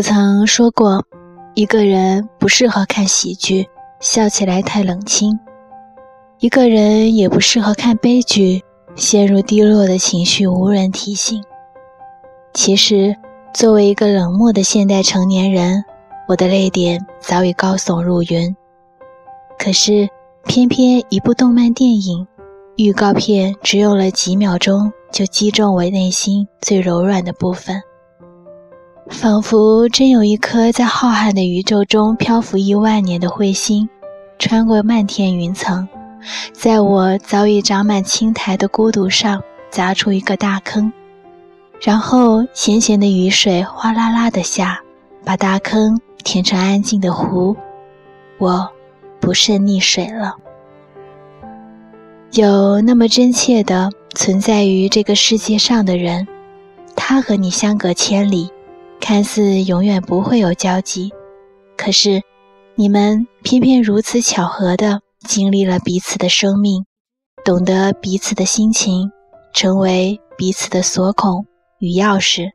我曾说过，一个人不适合看喜剧，笑起来太冷清；一个人也不适合看悲剧，陷入低落的情绪无人提醒。其实，作为一个冷漠的现代成年人，我的泪点早已高耸入云。可是，偏偏一部动漫电影预告片只用了几秒钟，就击中我内心最柔软的部分。仿佛真有一颗在浩瀚的宇宙中漂浮亿万年的彗星，穿过漫天云层，在我早已长满青苔的孤独上砸出一个大坑，然后咸咸的雨水哗啦啦的下，把大坑填成安静的湖。我不慎溺水了。有那么真切的存在于这个世界上的人，他和你相隔千里。看似永远不会有交集，可是你们偏偏如此巧合地经历了彼此的生命，懂得彼此的心情，成为彼此的锁孔与钥匙，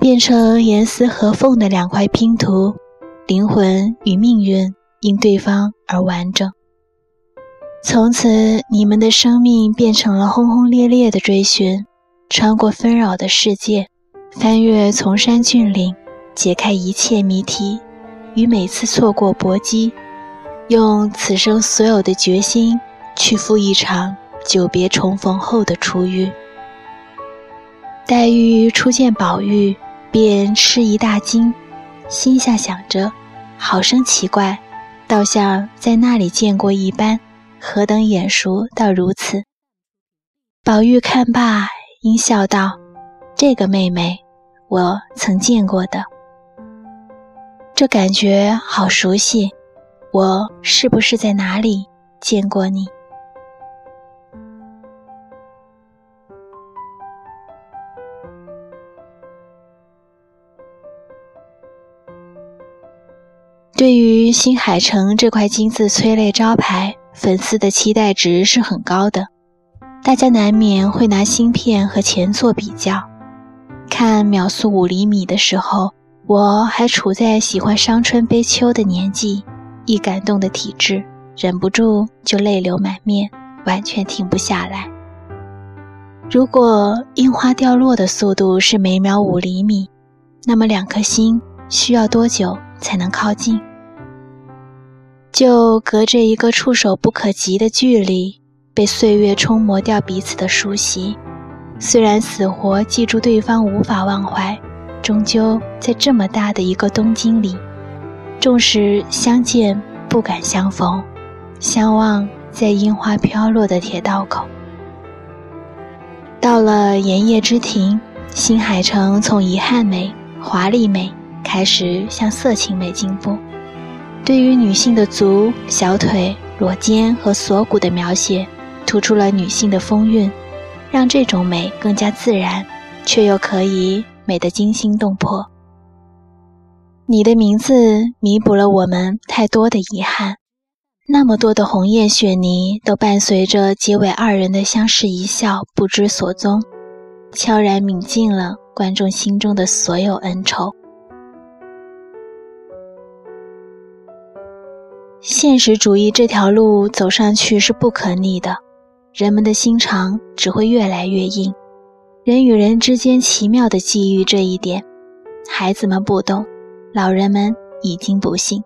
变成严丝合缝的两块拼图，灵魂与命运因对方而完整。从此，你们的生命变成了轰轰烈烈的追寻，穿过纷扰的世界。翻越崇山峻岭，解开一切谜题，与每次错过搏击，用此生所有的决心去赴一场久别重逢后的初遇。黛玉初见宝玉，便吃一大惊，心下想着：好生奇怪，倒像在那里见过一般，何等眼熟到如此。宝玉看罢，应笑道：“这个妹妹。”我曾见过的，这感觉好熟悉。我是不是在哪里见过你？对于新海诚这块金字催泪招牌，粉丝的期待值是很高的。大家难免会拿新片和前作比较。看秒速五厘米的时候，我还处在喜欢伤春悲秋的年纪，易感动的体质，忍不住就泪流满面，完全停不下来。如果樱花掉落的速度是每秒五厘米，那么两颗心需要多久才能靠近？就隔着一个触手不可及的距离，被岁月冲磨掉彼此的熟悉。虽然死活记住对方无法忘怀，终究在这么大的一个东京里，纵使相见不敢相逢，相望在樱花飘落的铁道口。到了盐业之庭，新海诚从遗憾美、华丽美开始向色情美进步，对于女性的足、小腿、裸肩和锁骨的描写，突出了女性的风韵。让这种美更加自然，却又可以美得惊心动魄。你的名字弥补了我们太多的遗憾，那么多的红叶雪泥都伴随着结尾二人的相视一笑不知所踪，悄然泯尽了观众心中的所有恩仇。现实主义这条路走上去是不可逆的。人们的心肠只会越来越硬，人与人之间奇妙的际遇这一点，孩子们不懂，老人们已经不信，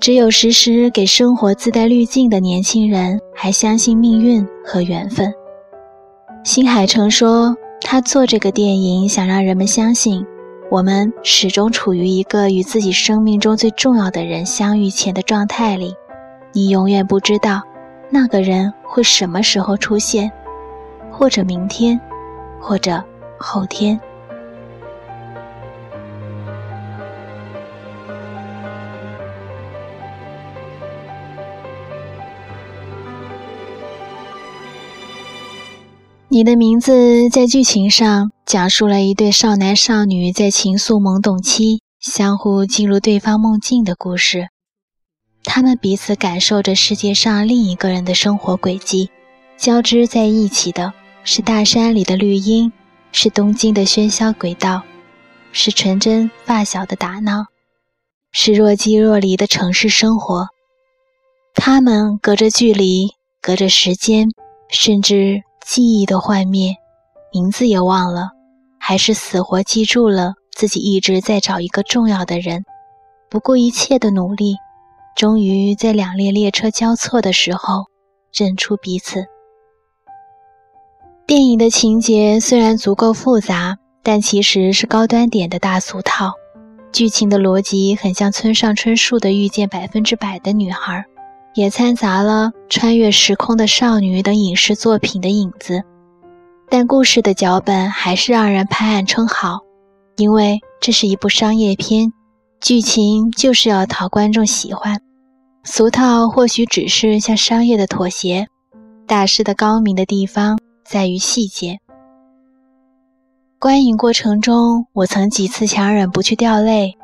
只有时时给生活自带滤镜的年轻人还相信命运和缘分。新海诚说，他做这个电影想让人们相信，我们始终处于一个与自己生命中最重要的人相遇前的状态里，你永远不知道。那个人会什么时候出现？或者明天，或者后天。你的名字在剧情上讲述了一对少男少女在情愫懵懂期相互进入对方梦境的故事。他们彼此感受着世界上另一个人的生活轨迹，交织在一起的是大山里的绿荫，是东京的喧嚣轨道，是纯真发小的打闹，是若即若离的城市生活。他们隔着距离，隔着时间，甚至记忆的幻灭，名字也忘了，还是死活记住了自己一直在找一个重要的人，不顾一切的努力，终于在两列列车交错的时候认出彼此。电影的情节虽然足够复杂，但其实是高端点的大俗套。剧情的逻辑很像村上春树的《遇见百分之百的女孩》，也掺杂了穿越时空的少女等影视作品的影子。但故事的脚本还是让人拍案称好，因为这是一部商业片，剧情就是要讨观众喜欢。俗套或许只是向商业的妥协，大师的高明的地方。在于细节。观影过程中，我曾几次强忍不去掉泪，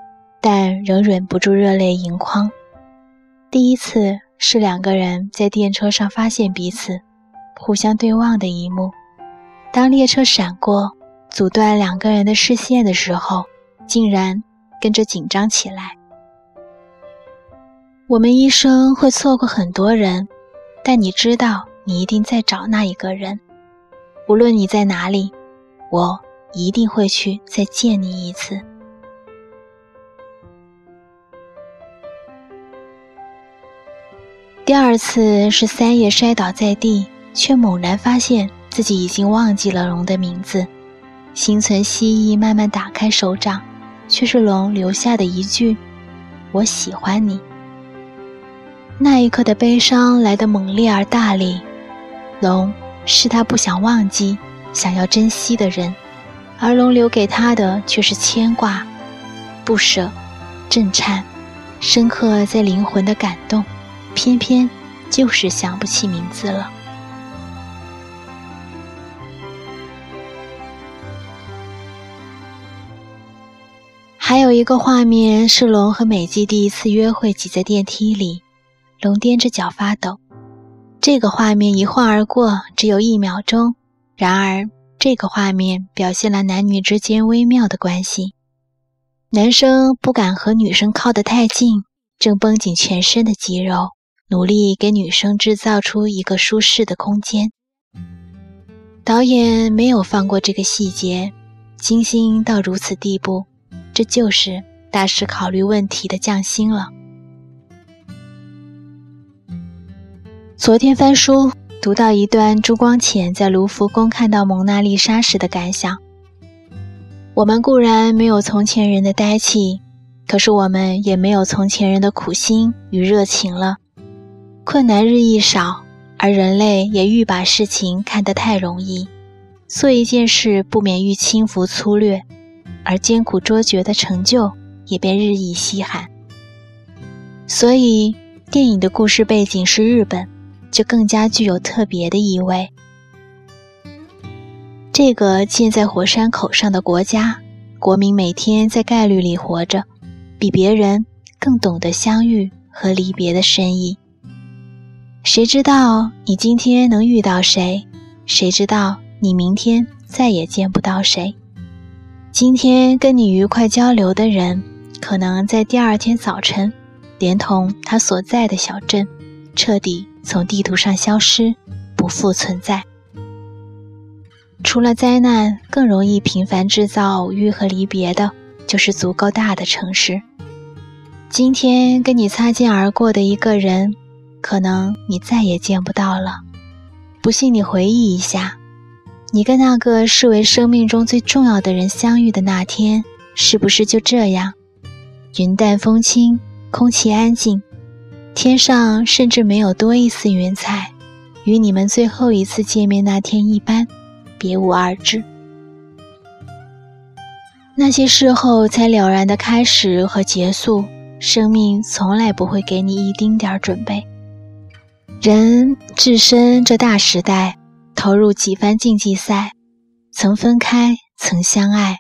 但仍忍不住热泪盈眶。第一次是两个人在电车上发现彼此，互相对望的一幕。当列车闪过，阻断两个人的视线的时候，竟然跟着紧张起来。我们一生会错过很多人，但你知道，你一定在找那一个人。无论你在哪里，我一定会去再见你一次。第二次是三叶摔倒在地，却猛然发现自己已经忘记了龙的名字，心存希意，慢慢打开手掌，却是龙留下的一句：“我喜欢你。”那一刻的悲伤来得猛烈而大力，龙。是他不想忘记、想要珍惜的人，而龙留给他的却是牵挂、不舍、震颤、深刻在灵魂的感动，偏偏就是想不起名字了。还有一个画面是龙和美纪第一次约会，挤在电梯里，龙踮着脚发抖。这个画面一晃而过，只有一秒钟。然而，这个画面表现了男女之间微妙的关系。男生不敢和女生靠得太近，正绷紧全身的肌肉，努力给女生制造出一个舒适的空间。导演没有放过这个细节，精心到如此地步，这就是大师考虑问题的匠心了。昨天翻书读到一段朱光潜在卢浮宫看到蒙娜丽莎时的感想。我们固然没有从前人的呆气，可是我们也没有从前人的苦心与热情了。困难日益少，而人类也愈把事情看得太容易，做一件事不免愈轻浮粗略，而艰苦卓绝的成就也便日益稀罕。所以，电影的故事背景是日本。就更加具有特别的意味。这个建在火山口上的国家，国民每天在概率里活着，比别人更懂得相遇和离别的深意。谁知道你今天能遇到谁？谁知道你明天再也见不到谁？今天跟你愉快交流的人，可能在第二天早晨，连同他所在的小镇，彻底。从地图上消失，不复存在。除了灾难，更容易频繁制造偶遇和离别的，就是足够大的城市。今天跟你擦肩而过的一个人，可能你再也见不到了。不信你回忆一下，你跟那个视为生命中最重要的人相遇的那天，是不是就这样？云淡风轻，空气安静。天上甚至没有多一丝云彩，与你们最后一次见面那天一般，别无二致。那些事后才了然的开始和结束，生命从来不会给你一丁点儿准备。人置身这大时代，投入几番竞技赛，曾分开，曾相爱，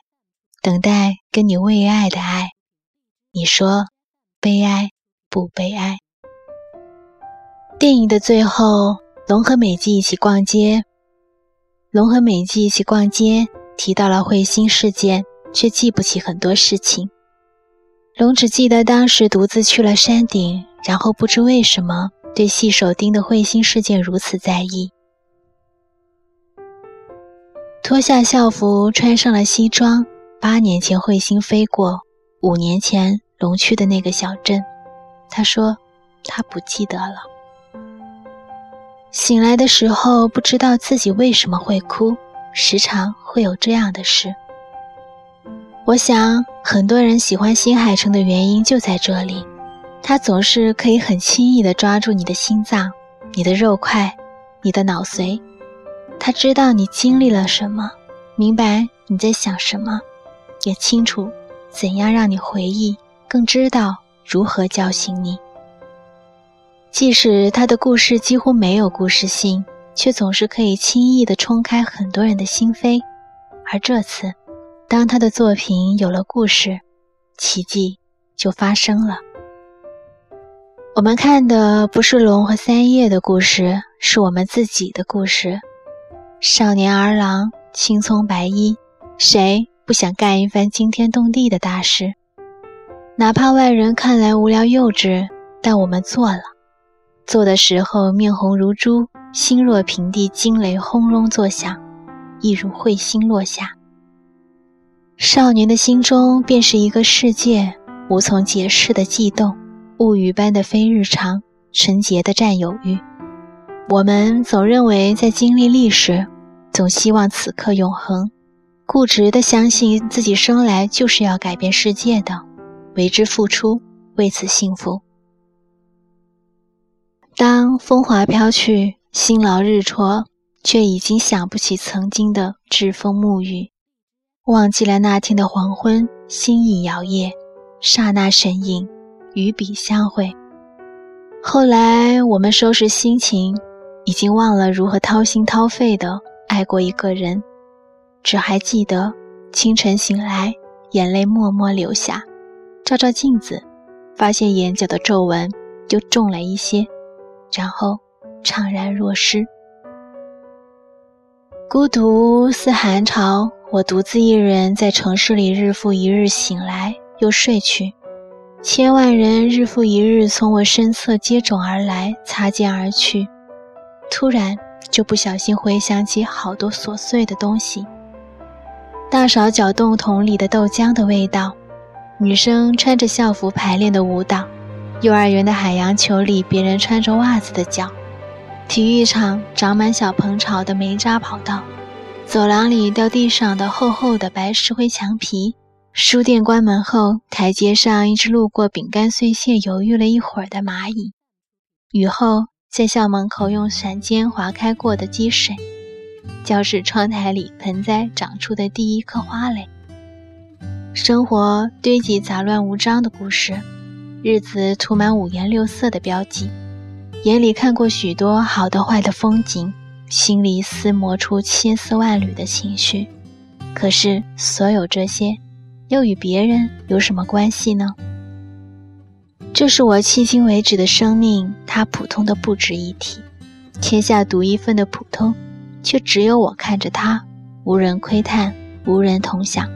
等待跟你为爱的爱。你说，悲哀不悲哀？电影的最后，龙和美纪一起逛街。龙和美纪一起逛街，提到了彗星事件，却记不起很多事情。龙只记得当时独自去了山顶，然后不知为什么对细手钉的彗星事件如此在意。脱下校服，穿上了西装。八年前彗星飞过，五年前龙去的那个小镇，他说他不记得了。醒来的时候，不知道自己为什么会哭，时常会有这样的事。我想，很多人喜欢新海诚的原因就在这里，他总是可以很轻易地抓住你的心脏、你的肉块、你的脑髓。他知道你经历了什么，明白你在想什么，也清楚怎样让你回忆，更知道如何叫醒你。即使他的故事几乎没有故事性，却总是可以轻易地冲开很多人的心扉。而这次，当他的作品有了故事，奇迹就发生了。我们看的不是龙和三叶的故事，是我们自己的故事。少年儿郎，青葱白衣，谁不想干一番惊天动地的大事？哪怕外人看来无聊幼稚，但我们做了。做的时候面红如珠，心若平地，惊雷轰隆作响，一如彗星落下。少年的心中便是一个世界，无从解释的悸动，物语般的非日常，纯洁的占有欲。我们总认为在经历历史，总希望此刻永恒，固执的相信自己生来就是要改变世界的，为之付出，为此幸福。当风华飘去，辛劳日蹉，却已经想不起曾经的栉风沐雨，忘记了那天的黄昏，星意摇曳，刹那神隐，与彼相会。后来我们收拾心情，已经忘了如何掏心掏肺的爱过一个人，只还记得清晨醒来，眼泪默默流下，照照镜子，发现眼角的皱纹又重了一些。然后怅然若失，孤独似寒潮。我独自一人在城市里，日复一日醒来又睡去，千万人日复一日从我身侧接踵而来，擦肩而去。突然就不小心回想起好多琐碎的东西：大勺搅动桶里的豆浆的味道，女生穿着校服排练的舞蹈。幼儿园的海洋球里，别人穿着袜子的脚；体育场长满小鹏草的煤渣跑道；走廊里掉地上的厚厚的白石灰墙皮；书店关门后，台阶上一只路过饼干碎屑、犹豫了一会儿的蚂蚁；雨后在校门口用伞尖划开过的积水；教室窗台里盆栽长出的第一颗花蕾；生活堆积杂乱无章的故事。日子涂满五颜六色的标记，眼里看过许多好的坏的风景，心里撕磨出千丝万缕的情绪。可是所有这些，又与别人有什么关系呢？这是我迄今为止的生命，它普通的不值一提，天下独一份的普通，却只有我看着它，无人窥探，无人同享。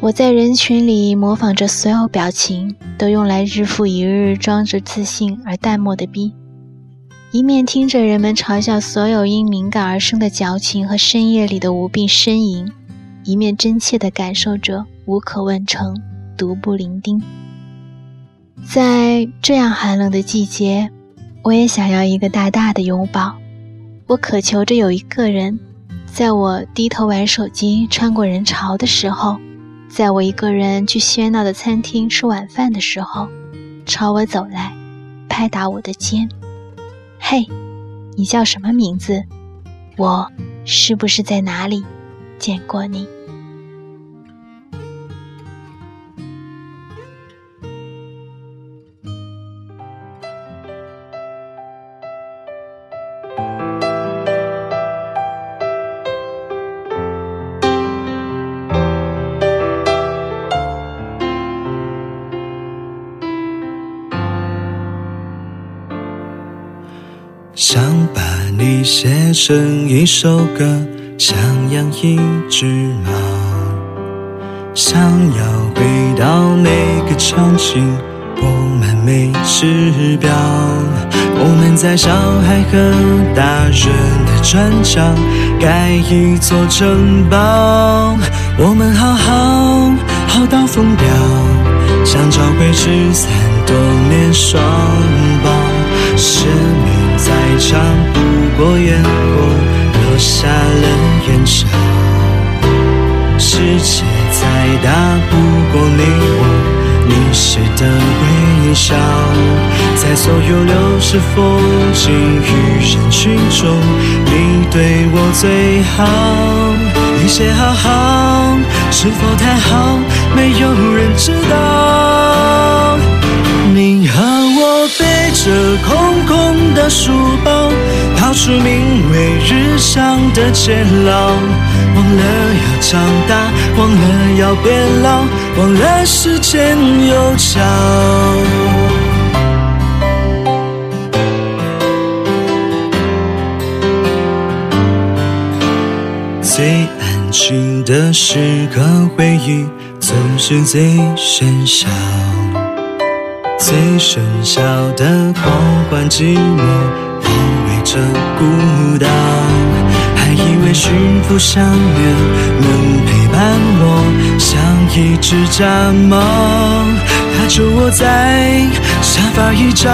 我在人群里模仿着所有表情，都用来日复一日装着自信而淡漠的逼，一面听着人们嘲笑所有因敏感而生的矫情和深夜里的无病呻吟，一面真切地感受着无可问成，独步伶仃。在这样寒冷的季节，我也想要一个大大的拥抱。我渴求着有一个人，在我低头玩手机、穿过人潮的时候。在我一个人去喧闹的餐厅吃晚饭的时候，朝我走来，拍打我的肩。嘿，你叫什么名字？我是不是在哪里见过你？写成一首歌，想养一只猫，想要回到那个场景，布满没指标。我们在小孩和大人的转角，盖一座城堡。我们好好好到疯掉，想找回失散多年双胞。生命长，不过烟火留下了眼角。世界再大，不过你我凝视的微笑。在所有流逝风景与人群中，你对我最好。一切好好，是否太好？没有人知道。背着空空的书包，逃出名为日常的监牢。忘了要长大，忘了要变老，忘了时间有脚。最安静的时刻，回忆总是最喧嚣。最喧嚣的狂欢寂寞，包围着孤岛。还以为驯服想念能陪伴我，像一只家猫。它就窝在沙发一角，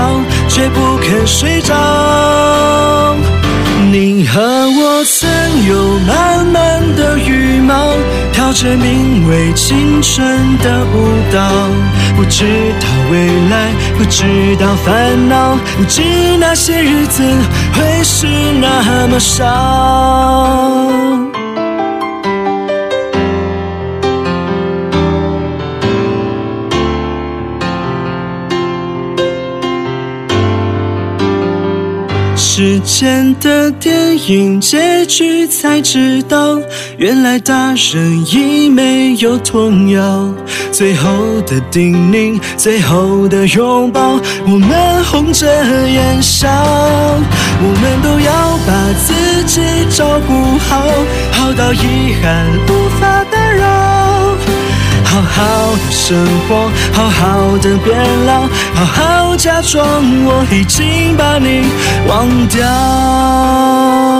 却不肯睡着。你和我曾有满满的羽毛，跳着名为青春的舞蹈。不知道未来，不知道烦恼，不知那些日子会是那么少。时间的电影结局才知道，原来大人已没有童谣。最后的叮咛，最后的拥抱，我们红着眼笑。我们都要把自己照顾好，好到遗憾无。好好的生活，好好的变老，好好假装我已经把你忘掉。